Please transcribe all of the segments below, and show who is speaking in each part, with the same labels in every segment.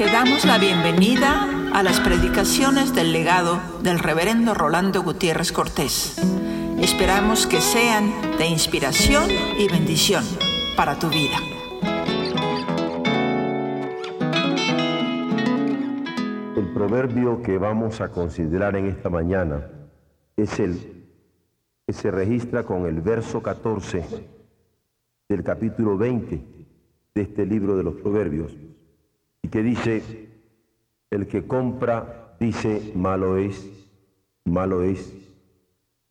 Speaker 1: Te damos la bienvenida a las predicaciones del legado del reverendo Rolando Gutiérrez Cortés. Esperamos que sean de inspiración y bendición para tu vida.
Speaker 2: El proverbio que vamos a considerar en esta mañana es el que se registra con el verso 14 del capítulo 20 de este libro de los proverbios y que dice, el que compra dice, malo es, malo es,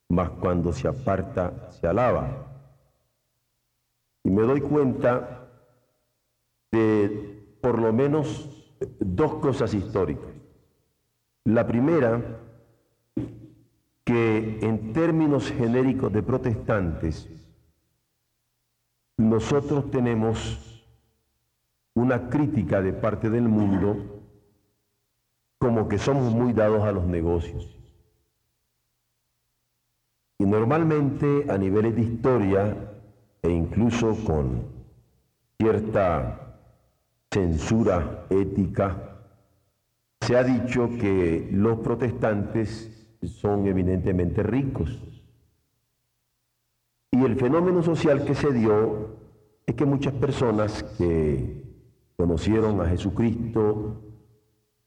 Speaker 2: mas cuando se aparta se alaba. Y me doy cuenta de por lo menos dos cosas históricas. La primera, que en términos genéricos de protestantes, nosotros tenemos una crítica de parte del mundo como que somos muy dados a los negocios. Y normalmente a niveles de historia e incluso con cierta censura ética, se ha dicho que los protestantes son eminentemente ricos. Y el fenómeno social que se dio es que muchas personas que conocieron a Jesucristo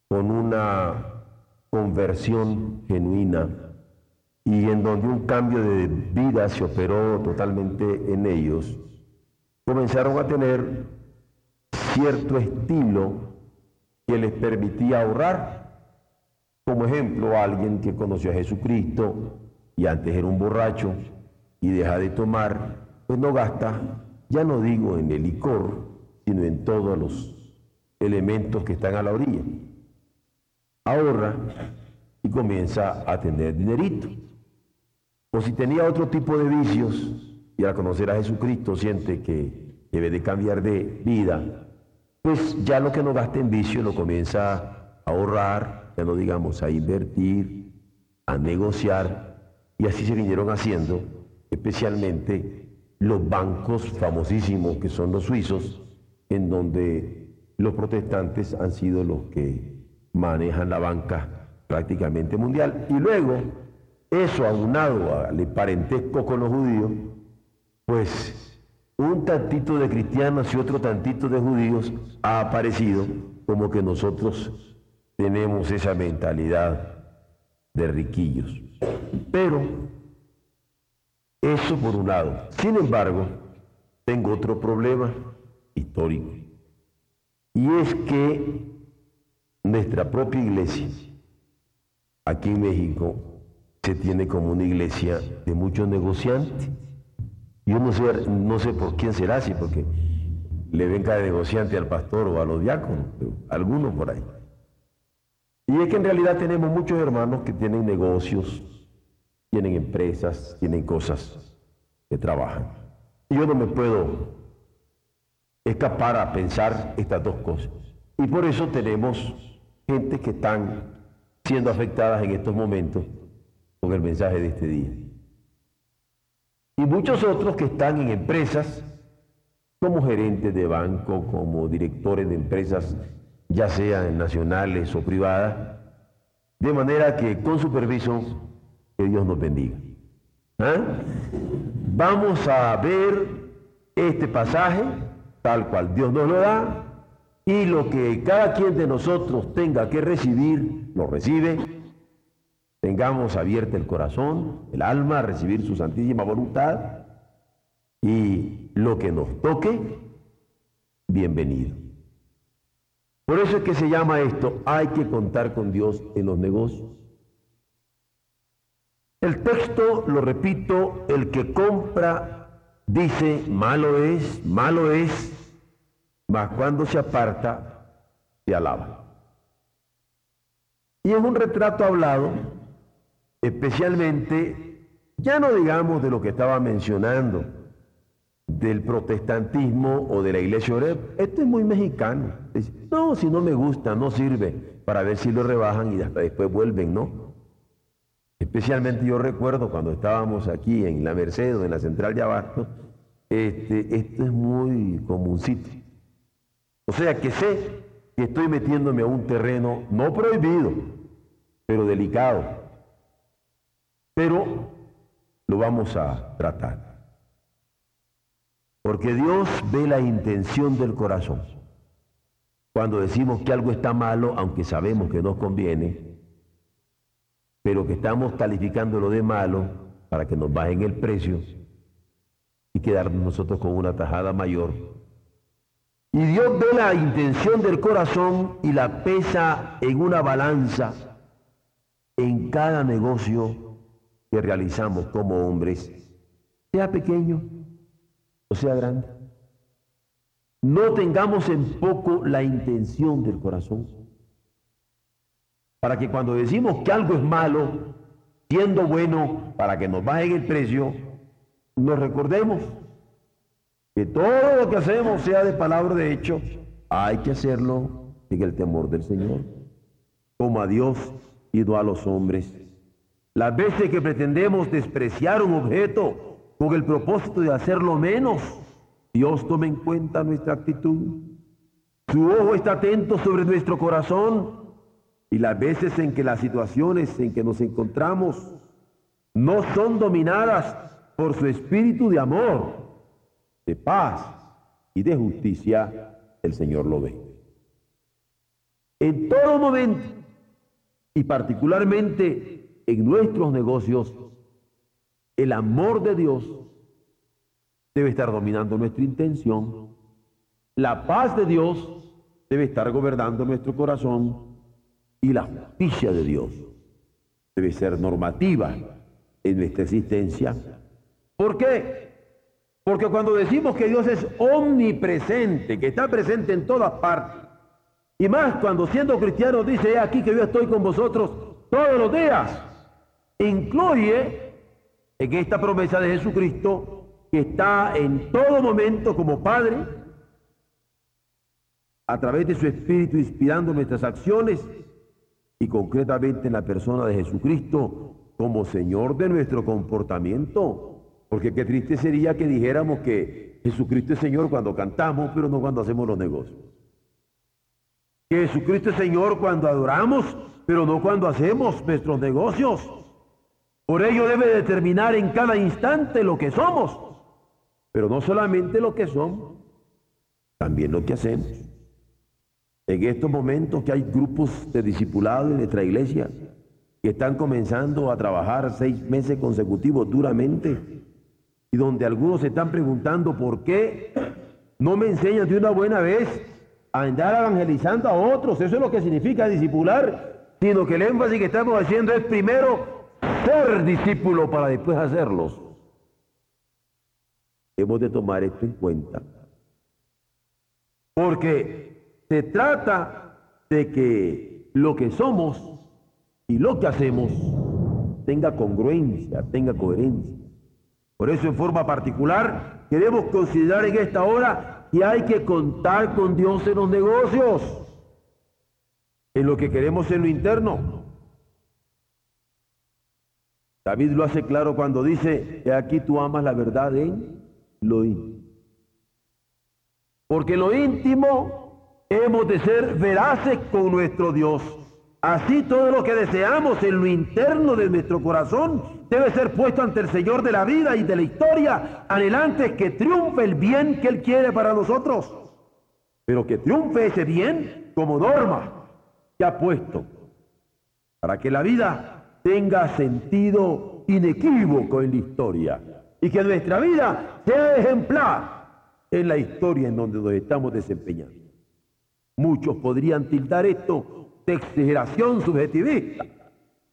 Speaker 2: con una conversión genuina y en donde un cambio de vida se operó totalmente en ellos, comenzaron a tener cierto estilo que les permitía ahorrar. Como ejemplo, alguien que conoció a Jesucristo y antes era un borracho y deja de tomar, pues no gasta, ya no digo en el licor, sino en todos los elementos que están a la orilla. Ahorra y comienza a tener dinerito. O si tenía otro tipo de vicios y al conocer a Jesucristo siente que debe de cambiar de vida, pues ya lo que no gasta en vicio lo comienza a ahorrar, ya no digamos a invertir, a negociar, y así se vinieron haciendo, especialmente los bancos famosísimos que son los suizos, en donde los protestantes han sido los que manejan la banca prácticamente mundial. Y luego, eso aunado al parentesco con los judíos, pues un tantito de cristianos y otro tantito de judíos ha aparecido como que nosotros tenemos esa mentalidad de riquillos. Pero eso por un lado. Sin embargo, tengo otro problema histórico. Y es que nuestra propia iglesia, aquí en México, se tiene como una iglesia de muchos negociantes. Yo no sé, no sé por quién será así, porque le ven cada negociante al pastor o a los diáconos, algunos por ahí. Y es que en realidad tenemos muchos hermanos que tienen negocios, tienen empresas, tienen cosas que trabajan. Y yo no me puedo escapar a pensar estas dos cosas. Y por eso tenemos gente que están siendo afectadas en estos momentos con el mensaje de este día. Y muchos otros que están en empresas como gerentes de banco, como directores de empresas, ya sean nacionales o privadas, de manera que con su permiso, que Dios nos bendiga. ¿Ah? Vamos a ver este pasaje tal cual Dios nos lo da, y lo que cada quien de nosotros tenga que recibir, lo recibe. Tengamos abierto el corazón, el alma, a recibir su santísima voluntad, y lo que nos toque, bienvenido. Por eso es que se llama esto, hay que contar con Dios en los negocios. El texto, lo repito, el que compra dice, malo es, malo es, mas cuando se aparta, se alaba. Y es un retrato hablado, especialmente, ya no digamos de lo que estaba mencionando, del protestantismo o de la iglesia Oreb. Esto es muy mexicano. no, si no me gusta, no sirve, para ver si lo rebajan y hasta después vuelven, ¿no? Especialmente yo recuerdo cuando estábamos aquí en la Merced o en la central de Abasto, este, esto es muy comúncito. O sea que sé que estoy metiéndome a un terreno no prohibido, pero delicado. Pero lo vamos a tratar. Porque Dios ve la intención del corazón. Cuando decimos que algo está malo, aunque sabemos que nos conviene, pero que estamos calificándolo de malo para que nos bajen el precio y quedarnos nosotros con una tajada mayor. Y Dios ve la intención del corazón y la pesa en una balanza en cada negocio que realizamos como hombres, sea pequeño o sea grande. No tengamos en poco la intención del corazón. Para que cuando decimos que algo es malo, siendo bueno, para que nos bajen el precio, nos recordemos que todo lo que hacemos, sea de palabra de hecho, hay que hacerlo en el temor del Señor, como a Dios y no a los hombres. Las veces que pretendemos despreciar un objeto con el propósito de hacerlo menos, Dios toma en cuenta nuestra actitud. Su ojo está atento sobre nuestro corazón y las veces en que las situaciones en que nos encontramos no son dominadas por su espíritu de amor, de paz y de justicia, el Señor lo ve. En todo momento, y particularmente en nuestros negocios, el amor de Dios debe estar dominando nuestra intención. La paz de Dios debe estar gobernando nuestro corazón y la justicia de Dios debe ser normativa en nuestra existencia. ¿Por qué? Porque cuando decimos que Dios es omnipresente, que está presente en todas partes, y más cuando siendo cristiano dice, aquí que yo estoy con vosotros todos los días, incluye en esta promesa de Jesucristo que está en todo momento como Padre, a través de su Espíritu inspirando nuestras acciones y concretamente en la persona de Jesucristo como Señor de nuestro comportamiento. Porque qué triste sería que dijéramos que Jesucristo es Señor cuando cantamos, pero no cuando hacemos los negocios. Que Jesucristo es Señor cuando adoramos, pero no cuando hacemos nuestros negocios. Por ello debe determinar en cada instante lo que somos pero no solamente lo que somos, también lo que hacemos. En estos momentos que hay grupos de discipulados en nuestra iglesia que están comenzando a trabajar seis meses consecutivos duramente y donde algunos se están preguntando por qué no me enseñan de una buena vez a andar evangelizando a otros. Eso es lo que significa discipular, sino que el énfasis que estamos haciendo es primero ser discípulo para después hacerlos. Hemos de tomar esto en cuenta. Porque se trata de que lo que somos y lo que hacemos tenga congruencia, tenga coherencia. Por eso en forma particular queremos considerar en esta hora que hay que contar con Dios en los negocios, en lo que queremos en lo interno. David lo hace claro cuando dice, aquí tú amas la verdad en lo íntimo. Porque lo íntimo hemos de ser veraces con nuestro Dios. Así todo lo que deseamos en lo interno de nuestro corazón debe ser puesto ante el Señor de la vida y de la historia, anhelantes que triunfe el bien que Él quiere para nosotros. Pero que triunfe ese bien como norma que ha puesto para que la vida tenga sentido inequívoco en la historia y que nuestra vida sea ejemplar en la historia en donde nos estamos desempeñando. Muchos podrían tildar esto de exageración subjetivista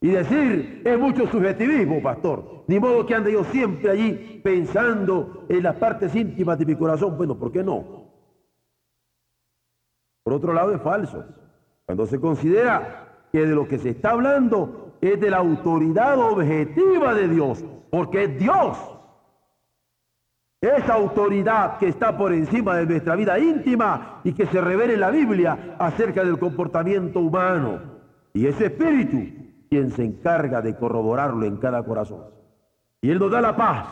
Speaker 2: y decir, es mucho subjetivismo, pastor. Ni modo que ande yo siempre allí pensando en las partes íntimas de mi corazón. Bueno, ¿por qué no? Por otro lado, es falso. Cuando se considera que de lo que se está hablando es de la autoridad objetiva de Dios, porque es Dios esa autoridad que está por encima de nuestra vida íntima y que se revela en la Biblia acerca del comportamiento humano. Y ese espíritu quien se encarga de corroborarlo en cada corazón. Y Él nos da la paz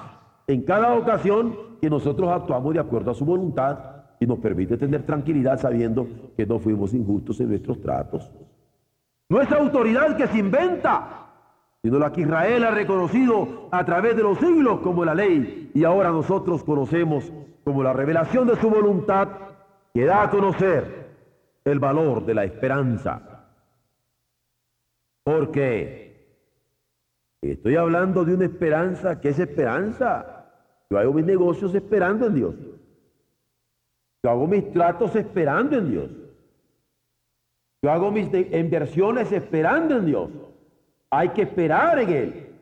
Speaker 2: en cada ocasión que nosotros actuamos de acuerdo a su voluntad. y nos permite tener tranquilidad sabiendo que no fuimos injustos en nuestros tratos. No es autoridad que se inventa, sino la que Israel ha reconocido a través de los siglos como la ley y ahora nosotros conocemos como la revelación de su voluntad que da a conocer el valor de la esperanza. Porque estoy hablando de una esperanza que es esperanza. Yo hago mis negocios esperando en Dios. Yo hago mis tratos esperando en Dios. Yo hago mis inversiones esperando en Dios. Hay que esperar en Él.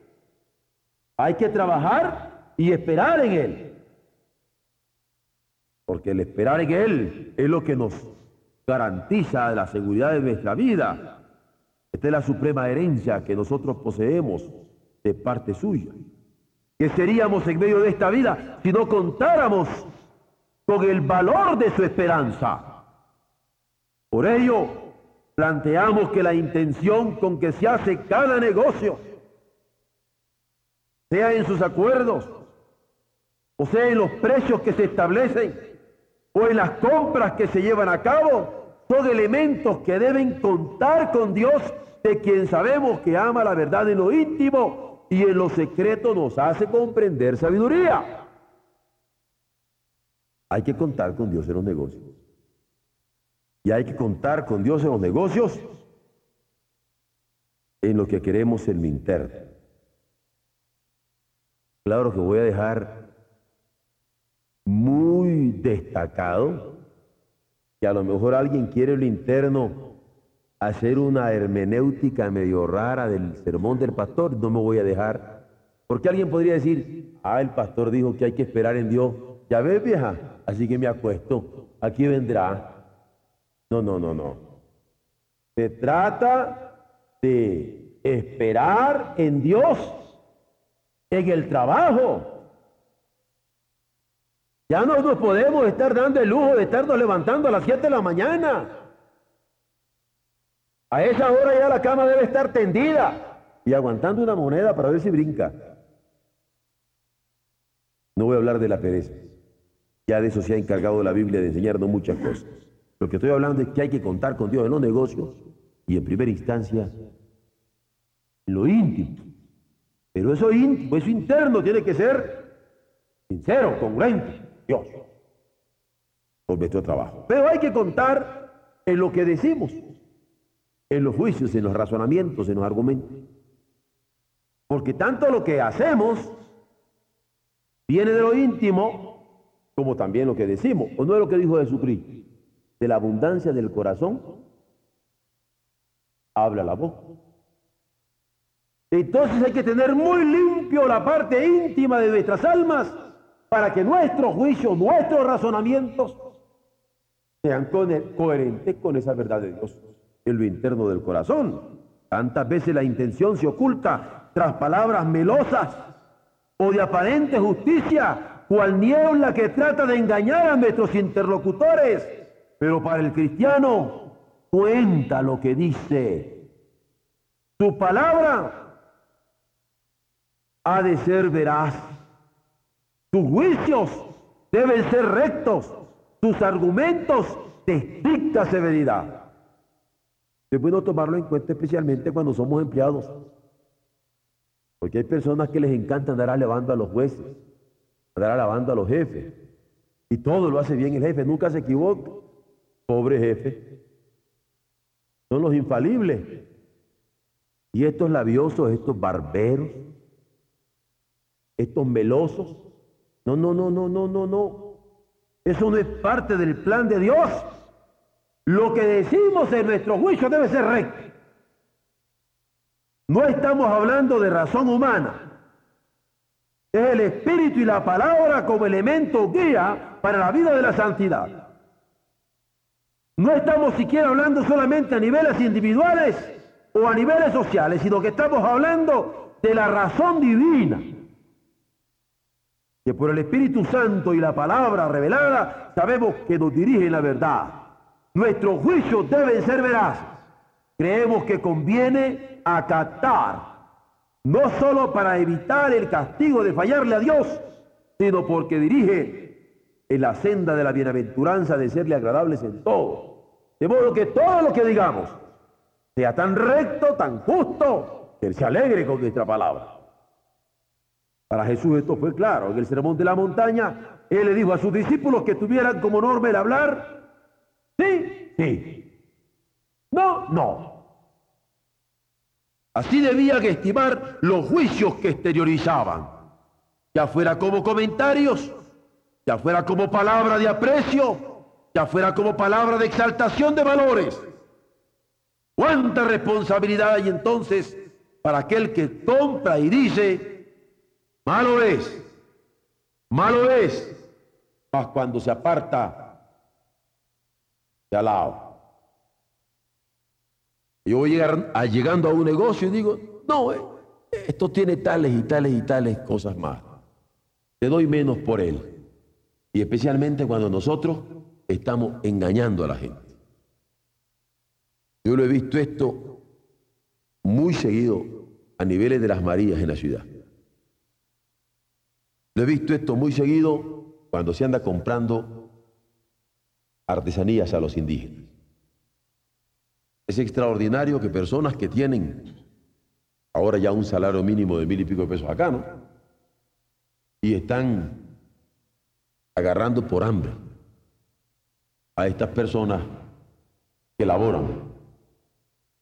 Speaker 2: Hay que trabajar y esperar en Él. Porque el esperar en Él es lo que nos garantiza la seguridad de nuestra vida. Esta es la suprema herencia que nosotros poseemos de parte suya. ¿Qué seríamos en medio de esta vida si no contáramos con el valor de su esperanza? Por ello, planteamos que la intención con que se hace cada negocio, sea en sus acuerdos, o sea en los precios que se establecen, o en las compras que se llevan a cabo, son elementos que deben contar con Dios, de quien sabemos que ama la verdad en lo íntimo y en lo secreto nos hace comprender sabiduría. Hay que contar con Dios en los negocios. Y hay que contar con Dios en los negocios en lo que queremos el interno. Claro que voy a dejar muy destacado que a lo mejor alguien quiere el interno hacer una hermenéutica medio rara del sermón del pastor, no me voy a dejar. Porque alguien podría decir, ah, el pastor dijo que hay que esperar en Dios. Ya ves, vieja, así que me acuesto, aquí vendrá. No, no, no, no. Se trata de esperar en Dios, en el trabajo. Ya no nos podemos estar dando el lujo de estarnos levantando a las 7 de la mañana. A esa hora ya la cama debe estar tendida y aguantando una moneda para ver si brinca. No voy a hablar de la pereza. Ya de eso se ha encargado la Biblia de enseñarnos muchas cosas. Lo que estoy hablando es que hay que contar con Dios en los negocios y en primera instancia en lo íntimo. Pero eso íntimo, eso interno tiene que ser sincero, congruente, Dios, por nuestro trabajo. Pero hay que contar en lo que decimos, en los juicios, en los razonamientos, en los argumentos. Porque tanto lo que hacemos viene de lo íntimo como también lo que decimos. ¿O no es lo que dijo Jesucristo? De la abundancia del corazón, habla la boca. Entonces hay que tener muy limpio la parte íntima de nuestras almas para que nuestros juicios, nuestros razonamientos sean coherentes con esa verdad de Dios en lo interno del corazón. Tantas veces la intención se oculta tras palabras melosas o de aparente justicia, cual niebla que trata de engañar a nuestros interlocutores pero para el cristiano cuenta lo que dice. Su palabra ha de ser veraz. Sus juicios deben ser rectos. Sus argumentos de estricta severidad. Es bueno tomarlo en cuenta especialmente cuando somos empleados. Porque hay personas que les encanta andar alabando a los jueces, andar alabando a los jefes. Y todo lo hace bien el jefe, nunca se equivoca. Pobre jefe. Son los infalibles. Y estos labiosos, estos barberos, estos melosos. No, no, no, no, no, no, no. Eso no es parte del plan de Dios. Lo que decimos en nuestro juicio debe ser recto. No estamos hablando de razón humana. Es el espíritu y la palabra como elemento guía para la vida de la santidad. No estamos siquiera hablando solamente a niveles individuales o a niveles sociales, sino que estamos hablando de la razón divina. Que por el Espíritu Santo y la palabra revelada sabemos que nos dirige la verdad. Nuestros juicios deben ser veraces. Creemos que conviene acatar, no solo para evitar el castigo de fallarle a Dios, sino porque dirige en la senda de la bienaventuranza de serle agradables en todo. De modo que todo lo que digamos sea tan recto, tan justo, que Él se alegre con nuestra palabra. Para Jesús esto fue claro. En el sermón de la montaña, Él le dijo a sus discípulos que tuvieran como norma el hablar. Sí, sí. No, no. Así debían estimar los juicios que exteriorizaban, ya fuera como comentarios, ya fuera como palabra de aprecio, ya fuera como palabra de exaltación de valores. ¿Cuánta responsabilidad hay entonces para aquel que compra y dice, malo es, malo es, más cuando se aparta de al lado? Yo voy a llegando a un negocio y digo, no, eh, esto tiene tales y tales y tales cosas más. Te doy menos por él. Y especialmente cuando nosotros estamos engañando a la gente. Yo lo he visto esto muy seguido a niveles de las Marías en la ciudad. Lo he visto esto muy seguido cuando se anda comprando artesanías a los indígenas. Es extraordinario que personas que tienen ahora ya un salario mínimo de mil y pico de pesos acá, ¿no? Y están agarrando por hambre a estas personas que laboran.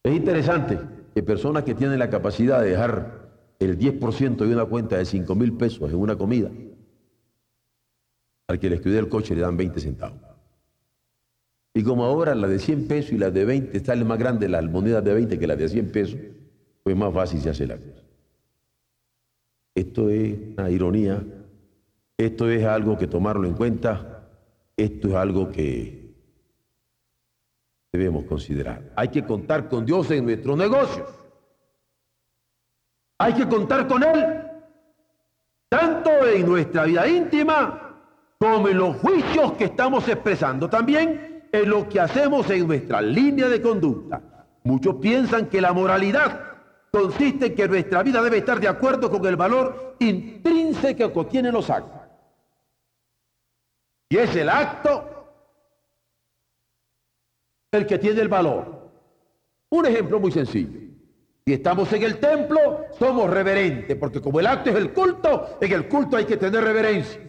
Speaker 2: Es interesante que personas que tienen la capacidad de dejar el 10% de una cuenta de 5 mil pesos en una comida, al que le estudia el coche le dan 20 centavos. Y como ahora la de 100 pesos y la de 20 sale más grande las monedas de 20 que las de 100 pesos, pues más fácil se hace la cosa. Esto es una ironía, esto es algo que tomarlo en cuenta, esto es algo que debemos considerar. Hay que contar con Dios en nuestros negocios. Hay que contar con Él, tanto en nuestra vida íntima como en los juicios que estamos expresando. También en lo que hacemos en nuestra línea de conducta. Muchos piensan que la moralidad consiste en que nuestra vida debe estar de acuerdo con el valor intrínseco que tienen los actos. Y es el acto el que tiene el valor. Un ejemplo muy sencillo. Si estamos en el templo, somos reverentes, porque como el acto es el culto, en el culto hay que tener reverencia.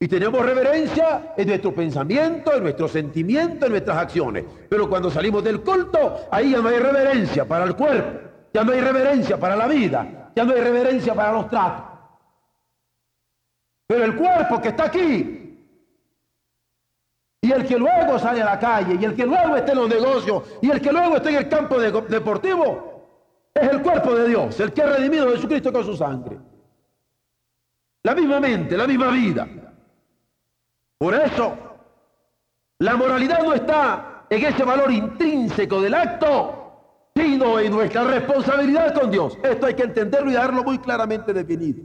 Speaker 2: Y tenemos reverencia en nuestro pensamiento, en nuestro sentimiento, en nuestras acciones. Pero cuando salimos del culto, ahí ya no hay reverencia para el cuerpo, ya no hay reverencia para la vida, ya no hay reverencia para los tratos. Pero el cuerpo que está aquí, y el que luego sale a la calle, y el que luego está en los negocios, y el que luego está en el campo deportivo, es el cuerpo de Dios, el que ha redimido a Jesucristo con su sangre. La misma mente, la misma vida. Por eso, la moralidad no está en ese valor intrínseco del acto, sino en nuestra responsabilidad con Dios. Esto hay que entenderlo y dejarlo muy claramente definido.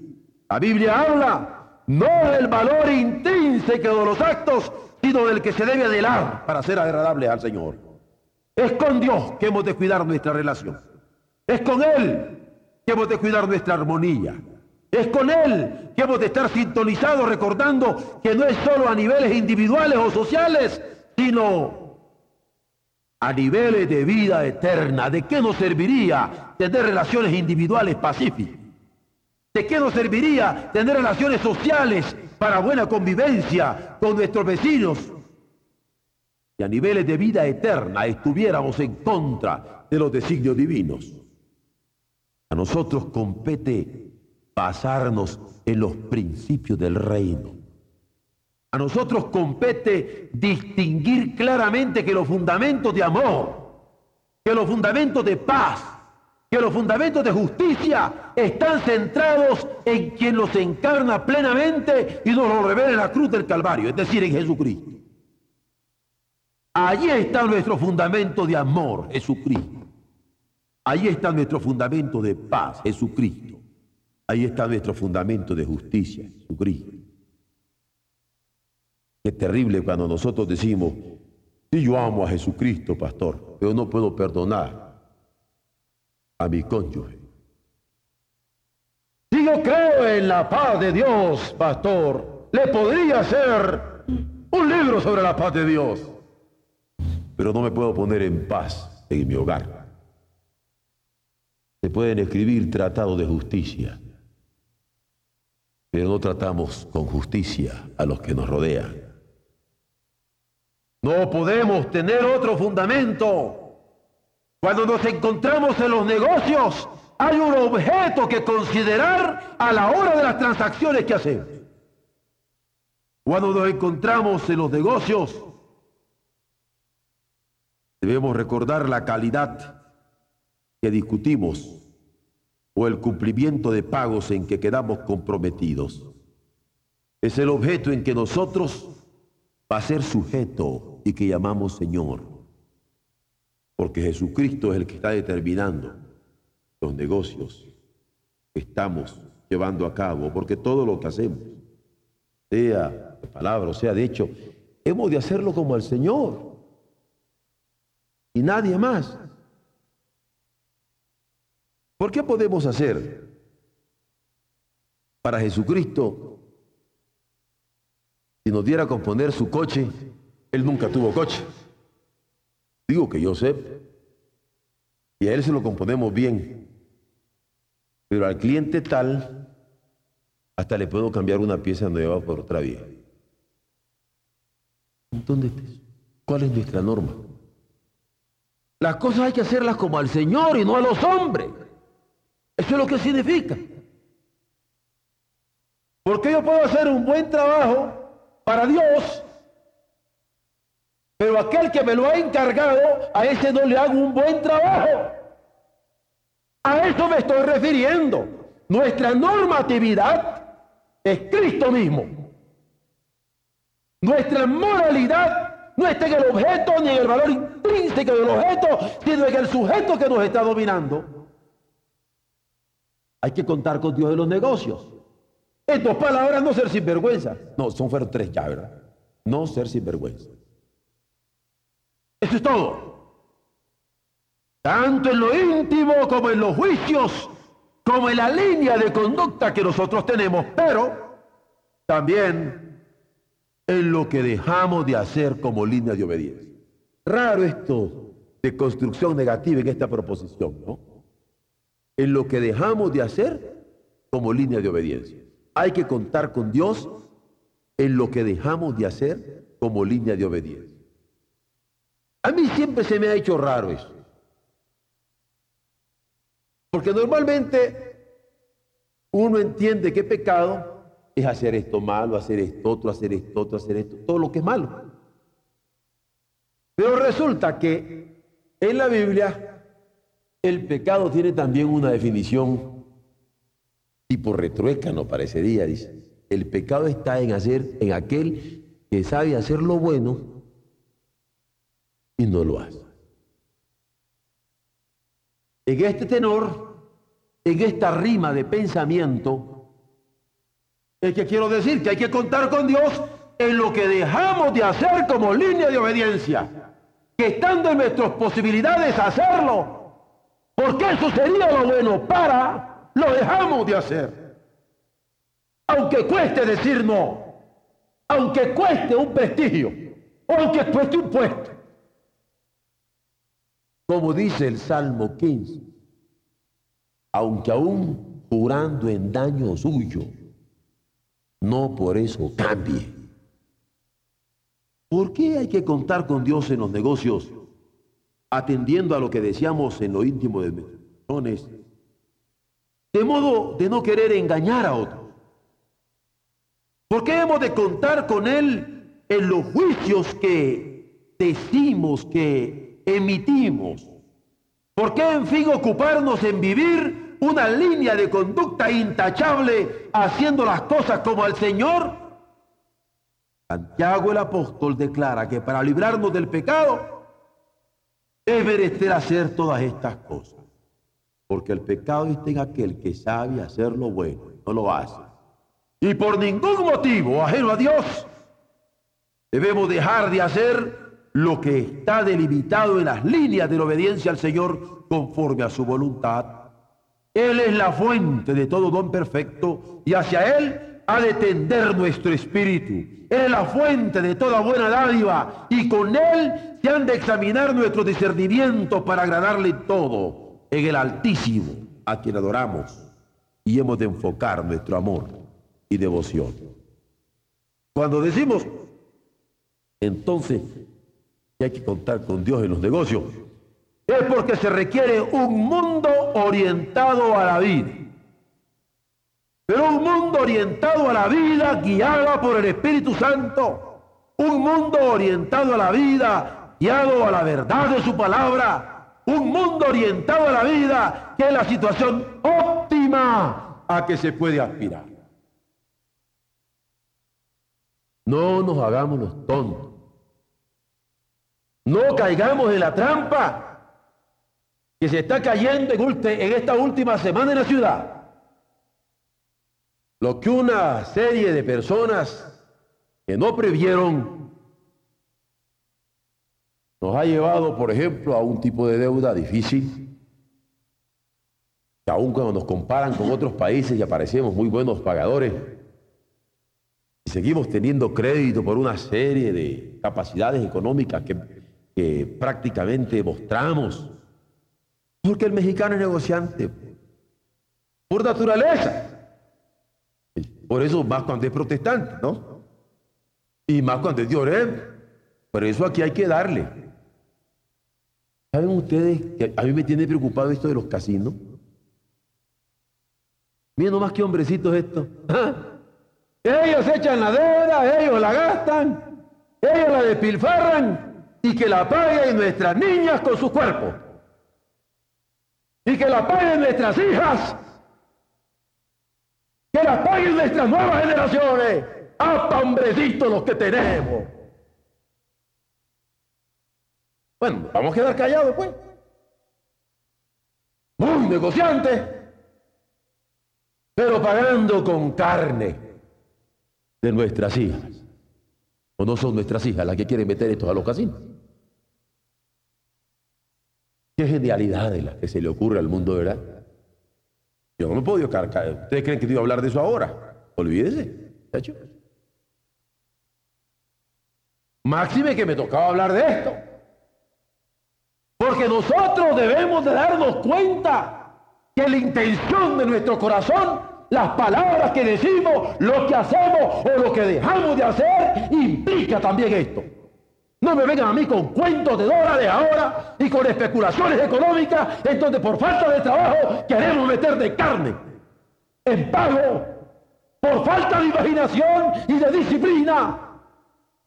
Speaker 2: La Biblia habla no del valor intrínseco de los actos, del que se debe adelar para ser agradable al Señor. Es con Dios que hemos de cuidar nuestra relación. Es con Él que hemos de cuidar nuestra armonía. Es con Él que hemos de estar sintonizados recordando que no es solo a niveles individuales o sociales, sino a niveles de vida eterna. ¿De qué nos serviría tener relaciones individuales pacíficas? ¿De qué nos serviría tener relaciones sociales para buena convivencia con nuestros vecinos? Y a niveles de vida eterna estuviéramos en contra de los designios divinos. A nosotros compete basarnos en los principios del reino. A nosotros compete distinguir claramente que los fundamentos de amor, que los fundamentos de paz, que los fundamentos de justicia están centrados en quien los encarna plenamente y nos lo revela en la cruz del Calvario, es decir, en Jesucristo. Allí está nuestro fundamento de amor, Jesucristo. Allí está nuestro fundamento de paz, Jesucristo. Ahí está nuestro fundamento de justicia, Jesucristo. Qué terrible cuando nosotros decimos, sí, yo amo a Jesucristo, pastor, pero no puedo perdonar a mi cónyuge. Si yo creo en la paz de Dios, pastor, le podría hacer un libro sobre la paz de Dios. Pero no me puedo poner en paz en mi hogar. Se pueden escribir tratados de justicia, pero no tratamos con justicia a los que nos rodean. No podemos tener otro fundamento. Cuando nos encontramos en los negocios, hay un objeto que considerar a la hora de las transacciones que hacemos. Cuando nos encontramos en los negocios, debemos recordar la calidad que discutimos o el cumplimiento de pagos en que quedamos comprometidos. Es el objeto en que nosotros va a ser sujeto y que llamamos Señor. Porque Jesucristo es el que está determinando los negocios que estamos llevando a cabo, porque todo lo que hacemos, sea de palabra o sea de hecho, hemos de hacerlo como al Señor y nadie más. ¿Por qué podemos hacer para Jesucristo si nos diera a componer su coche? Él nunca tuvo coche. Digo que yo sé. Y a él se lo componemos bien. Pero al cliente tal, hasta le puedo cambiar una pieza nueva por otra vieja. Entonces, ¿cuál es nuestra norma? Las cosas hay que hacerlas como al Señor y no a los hombres. Eso es lo que significa. Porque yo puedo hacer un buen trabajo para Dios, pero aquel que me lo ha encargado, a ese no le hago un buen trabajo. A eso me estoy refiriendo. Nuestra normatividad es Cristo mismo. Nuestra moralidad no está en el objeto ni en el valor intrínseco del objeto, sino en el sujeto que nos está dominando. Hay que contar con Dios en los negocios. En dos palabras, no ser sinvergüenza. No, son fueron tres ya, ¿verdad? No ser sinvergüenza. Eso es todo. Tanto en lo íntimo como en los juicios, como en la línea de conducta que nosotros tenemos, pero también en lo que dejamos de hacer como línea de obediencia. Raro esto de construcción negativa en esta proposición, ¿no? en lo que dejamos de hacer como línea de obediencia. Hay que contar con Dios en lo que dejamos de hacer como línea de obediencia. A mí siempre se me ha hecho raro eso. Porque normalmente uno entiende que pecado es hacer esto malo, hacer esto otro, hacer esto otro, hacer esto, todo lo que es malo. Pero resulta que en la Biblia el pecado tiene también una definición tipo no parecería, dice. El pecado está en hacer, en aquel que sabe hacer lo bueno y no lo hace. En este tenor, en esta rima de pensamiento, es que quiero decir que hay que contar con Dios en lo que dejamos de hacer como línea de obediencia, que estando en nuestras posibilidades hacerlo, porque eso lo bueno para, lo dejamos de hacer. Aunque cueste decir no, aunque cueste un prestigio, aunque cueste un puesto. Como dice el Salmo 15, aunque aún jurando en daño suyo, no por eso cambie. ¿Por qué hay que contar con Dios en los negocios atendiendo a lo que decíamos en lo íntimo de corazones, de modo de no querer engañar a otros. ¿Por qué hemos de contar con Él en los juicios que decimos, que emitimos? ¿Por qué, en fin, ocuparnos en vivir una línea de conducta intachable haciendo las cosas como el Señor? Santiago el apóstol declara que para librarnos del pecado, es merecer hacer todas estas cosas. Porque el pecado está en aquel que sabe hacer lo bueno, no lo hace. Y por ningún motivo ajeno a Dios, debemos dejar de hacer lo que está delimitado en las líneas de la obediencia al Señor conforme a su voluntad. Él es la fuente de todo don perfecto y hacia Él ha de tender nuestro espíritu. Él es la fuente de toda buena dádiva y con Él se han de examinar nuestro discernimiento para agradarle todo en el Altísimo, a quien adoramos, y hemos de enfocar nuestro amor y devoción. Cuando decimos, entonces, que hay que contar con Dios en los negocios, es porque se requiere un mundo orientado a la vida. Pero un mundo orientado a la vida, guiado por el Espíritu Santo. Un mundo orientado a la vida, guiado a la verdad de su palabra. Un mundo orientado a la vida, que es la situación óptima a que se puede aspirar. No nos hagamos los tontos. No caigamos en la trampa que se está cayendo en, esta última semana en la ciudad. Lo que una serie de personas que no previeron nos ha llevado, por ejemplo, a un tipo de deuda difícil, que aun cuando nos comparan con otros países y aparecemos muy buenos pagadores, y seguimos teniendo crédito por una serie de capacidades económicas que, prácticamente mostramos, porque el mexicano es negociante. Por naturaleza. Por eso más cuando es protestante, ¿no? Y más cuando es de Por eso aquí hay que darle. ¿Saben ustedes que a mí me tiene preocupado esto de los casinos? Miren más que hombrecitos esto. Ellos echan la deuda, ellos la gastan, ellos la despilfarran y que la paguen nuestras niñas con su cuerpo y que la paguen nuestras hijas, que la paguen nuestras nuevas generaciones. ¡Hasta hombrecitos los que tenemos! Bueno, vamos a quedar callados, pues. Muy negociantes, pero pagando con carne de nuestras hijas. ¿O no son nuestras hijas las que quieren meter estos a los casinos? Qué genialidad de la que se le ocurre al mundo, ¿verdad? Yo no me puedo cargar. ¿Ustedes creen que te iba a hablar de eso ahora? Olvídese. hecho? Máxime que me tocaba hablar de esto. Porque nosotros debemos de darnos cuenta que la intención de nuestro corazón, las palabras que decimos, lo que hacemos o lo que dejamos de hacer, implica también esto. No me vengan a mí con cuentos de dólares ahora y con especulaciones económicas en donde por falta de trabajo queremos meter de carne en pago por falta de imaginación y de disciplina.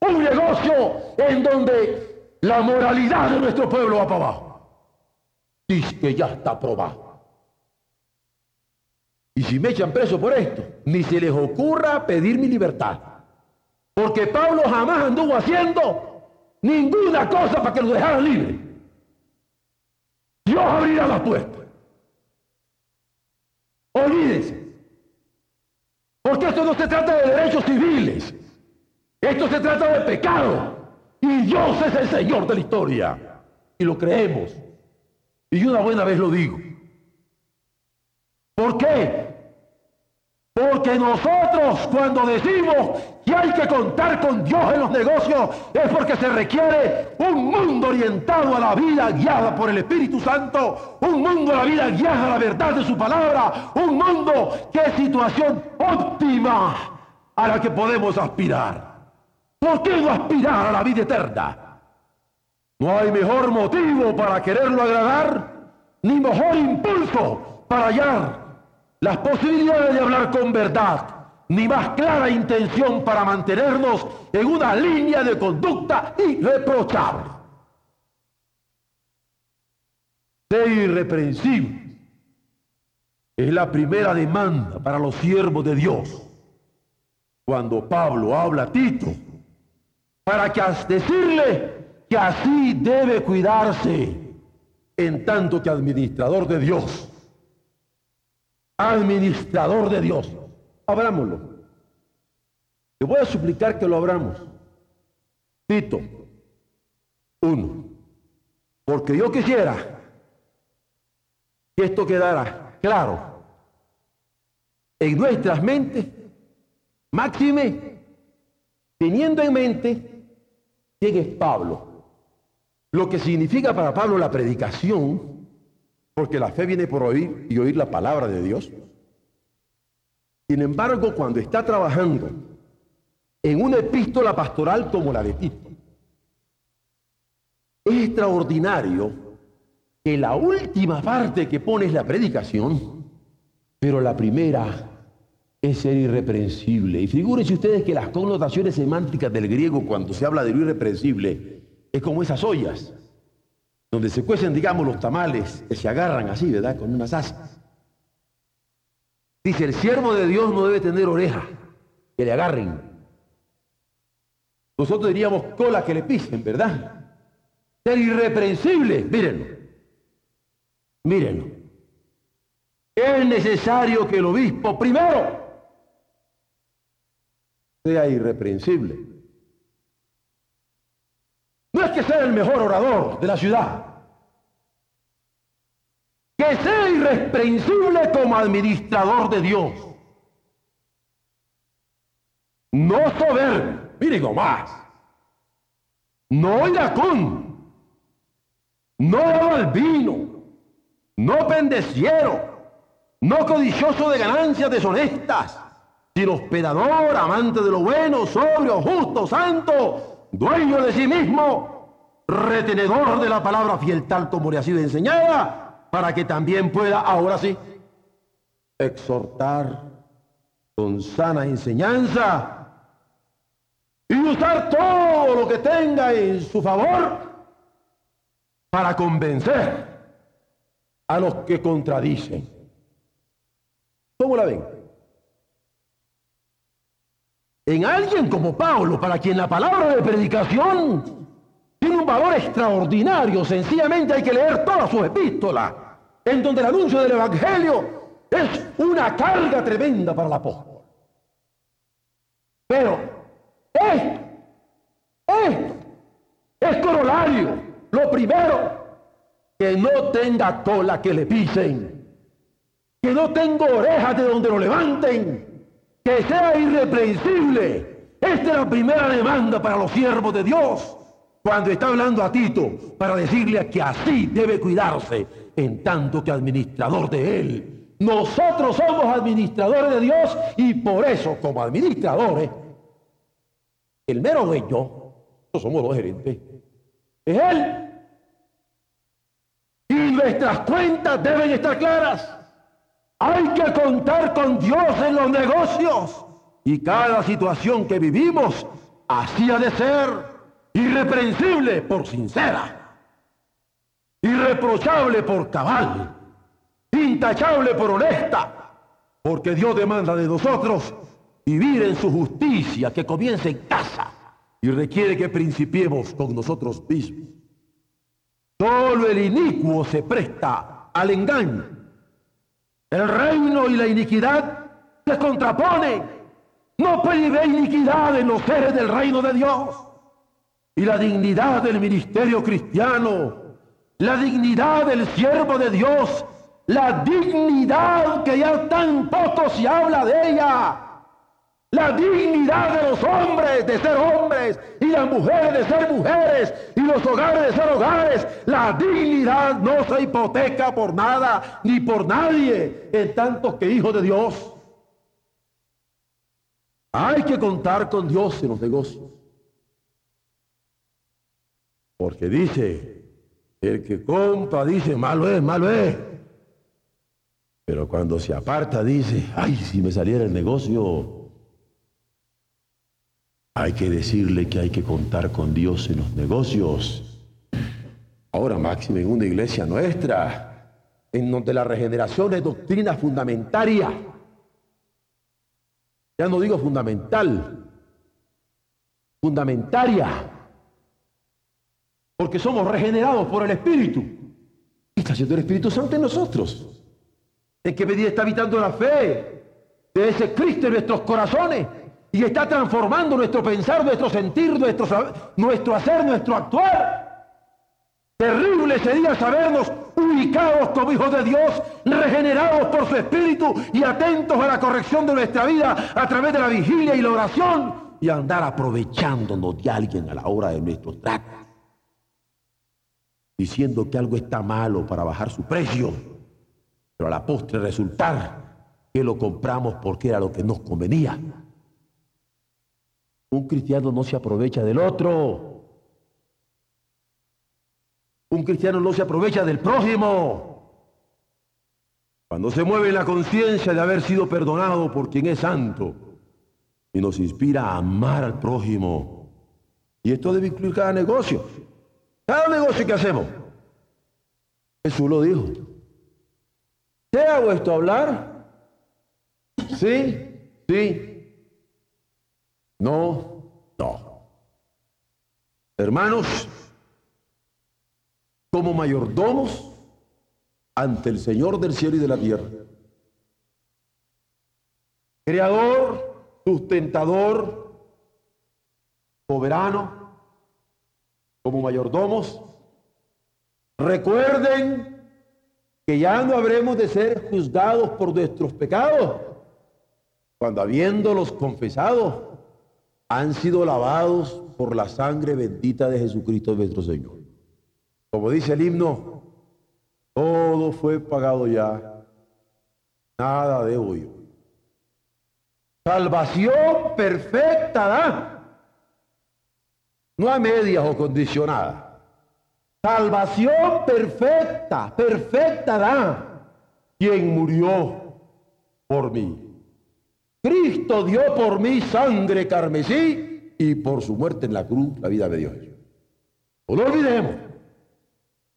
Speaker 2: Un negocio en donde la moralidad de nuestro pueblo va para abajo. Dice que ya está aprobado. Y si me echan preso por esto, ni se les ocurra pedir mi libertad. Porque Pablo jamás anduvo haciendo ninguna cosa para que lo dejaran libre. Dios abrirá la puerta. Olvídense. Porque esto no se trata de derechos civiles. Esto se trata de pecado. Y Dios es el Señor de la historia. Y lo creemos. Y una buena vez lo digo. ¿Por qué? Porque nosotros cuando decimos que hay que contar con Dios en los negocios es porque se requiere un mundo orientado a la vida guiada por el Espíritu Santo, un mundo a la vida guiada a la verdad de su palabra, un mundo que es situación óptima a la que podemos aspirar. ¿Por qué no aspirar a la vida eterna? No hay mejor motivo para quererlo agradar, ni mejor impulso para hallar las posibilidades de hablar con verdad, ni más clara intención para mantenernos en una línea de conducta irreprochable. Ser irreprensible es la primera demanda para los siervos de Dios. Cuando Pablo habla a Tito, para que decirle que así debe cuidarse en tanto que administrador de Dios administrador de Dios. Abrámoslo. Le voy a suplicar que lo abramos. Tito, uno. Porque yo quisiera que esto quedara claro en nuestras mentes Máxime, teniendo en mente quién es Pablo. Lo que significa para Pablo la predicación, porque la fe viene por oír y oír la palabra de Dios. Sin embargo, cuando está trabajando en una epístola pastoral como la de Tito, es extraordinario que la última parte que pone es la predicación, pero la primera es ser irreprensible. Y figúrense ustedes que las connotaciones semánticas del griego cuando se habla de lo irreprensible es como esas ollas, donde se cuecen, digamos, los tamales que se agarran así, ¿verdad? Con unas asas. Dice, el siervo de Dios no debe tener oreja, que le agarren. Nosotros diríamos cola que le pisen, ¿verdad? Ser irreprensible, mírenlo. Mírenlo. Es necesario que el obispo primero sea irreprensible. Que sea el mejor orador de la ciudad. Que sea irreprensible como administrador de Dios. No soberbio, mire más. No iracún, no al vino, no pendeciero, no codicioso de ganancias deshonestas, sino hospedador, amante de lo bueno, sobrio, justo, santo, dueño de sí mismo, retenedor de la palabra fiel tal como le ha sido enseñada, para que también pueda, ahora sí, exhortar con sana enseñanza y usar todo lo que tenga en su favor para convencer a los que contradicen. ¿Cómo la ven? En alguien como Pablo, para quien la palabra de predicación tiene un valor extraordinario, sencillamente hay que leer todas sus epístolas en donde el anuncio del Evangelio es una carga tremenda para la apóstol. Pero esto, esto es corolario. Lo primero, que no tenga cola que le pisen, que no tenga orejas de donde lo levanten, que sea irreprensible. Esta es la primera demanda para los siervos de Dios cuando está hablando a Tito para decirle que así debe cuidarse en tanto que administrador de él. Nosotros somos administradores de Dios y por eso como administradores, el mero dueño, no somos los gerentes, es él. Y nuestras cuentas deben estar claras. Hay que contar con Dios en los negocios. Y cada situación que vivimos así ha de ser irreprensible por sincera, irreprochable por cabal, intachable por honesta, porque Dios demanda de nosotros vivir en su justicia que comience en casa y requiere que principiemos con nosotros mismos. Solo el inicuo se presta al engaño. El reino y la iniquidad se contraponen. No puede haber iniquidad en los seres del reino de Dios y la dignidad del ministerio cristiano, la dignidad del siervo de Dios, la dignidad que ya tan poco se habla de ella, la dignidad de los hombres de ser hombres y las mujeres de ser mujeres y los hogares de ser hogares. La dignidad no se hipoteca por nada ni por nadie en tanto que hijo de Dios. Hay que contar con Dios en los negocios. Porque dice, el que compra dice, malo es, malo es. Pero cuando se aparta dice, ay, si me saliera el negocio, hay que decirle que hay que contar con Dios en los negocios. Ahora, máximo en una iglesia nuestra, en donde la regeneración es doctrina fundamentaria. Ya no digo fundamental, fundamentaria porque somos regenerados por el Espíritu. ¿Qué está haciendo el Espíritu Santo en nosotros? En qué medida está habitando la fe de ese Cristo en nuestros corazones y está transformando nuestro pensar, nuestro sentir, nuestro, nuestro hacer, nuestro actuar. Terrible sería sabernos ubicados como hijos de Dios, regenerados por su Espíritu y atentos a la corrección de nuestra vida a través de la vigilia y la oración y andar aprovechándonos de alguien a la hora de nuestros tratos, diciendo que algo está malo para bajar su precio, pero a la postre resultar que lo compramos porque era lo que nos convenía. Un cristiano no se aprovecha del otro. Un cristiano no se aprovecha del prójimo. Cuando se mueve la conciencia de haber sido perdonado por quien es santo y nos inspira a amar al prójimo. Y esto debe incluir cada negocio. Cada negocio que hacemos. Jesús lo dijo. ¿Qué hago esto hablar? Sí, sí. No, no. Hermanos, como mayordomos ante el Señor del cielo y de la tierra. Creador, sustentador, soberano, como mayordomos. Recuerden que ya no habremos de ser juzgados por nuestros pecados, cuando habiéndolos confesado, han sido lavados por la sangre bendita de Jesucristo nuestro Señor. Como dice el himno, todo fue pagado ya, nada de yo. Salvación perfecta da, no a medias o condicionada. Salvación perfecta, perfecta da, quien murió por mí. Cristo dio por mí sangre carmesí y por su muerte en la cruz la vida de Dios. No lo olvidemos.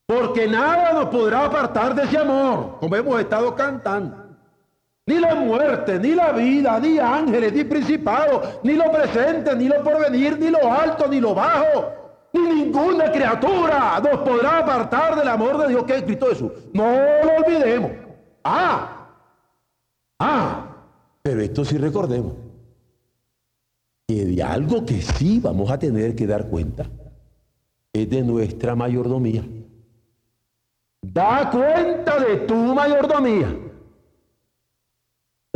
Speaker 2: Porque nada nos podrá apartar de ese amor, como hemos estado cantando. Ni la muerte, ni la vida, ni ángeles, ni principados, ni lo presente, ni lo porvenir, ni lo alto, ni lo bajo, ni ninguna criatura nos podrá apartar del amor de Dios que es Cristo Jesús. No lo olvidemos. Ah, ah, pero esto sí recordemos. Que de algo que sí vamos a tener que dar cuenta es de nuestra mayordomía. Da cuenta de tu mayordomía.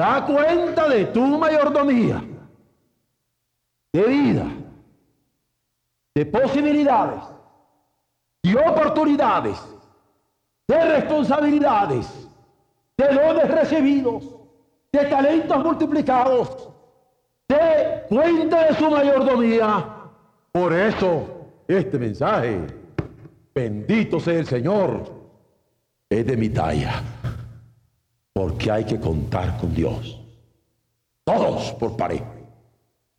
Speaker 2: Da cuenta de tu mayordomía. De vida. De posibilidades. De oportunidades. De responsabilidades. De dones recibidos. De talentos multiplicados. De cuenta de su mayordomía. Por eso este mensaje. Bendito sea el Señor es de mi talla, porque hay que contar con Dios. Todos por pareja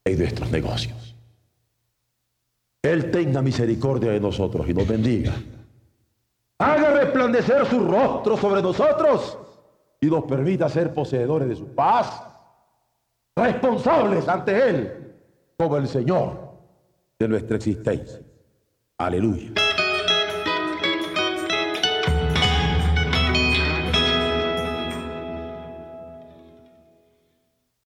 Speaker 2: en nuestros negocios. Él tenga misericordia de nosotros y nos bendiga. Haga resplandecer su rostro sobre nosotros y nos permita ser poseedores de su paz, responsables ante Él como el Señor de nuestra existencia. Aleluya.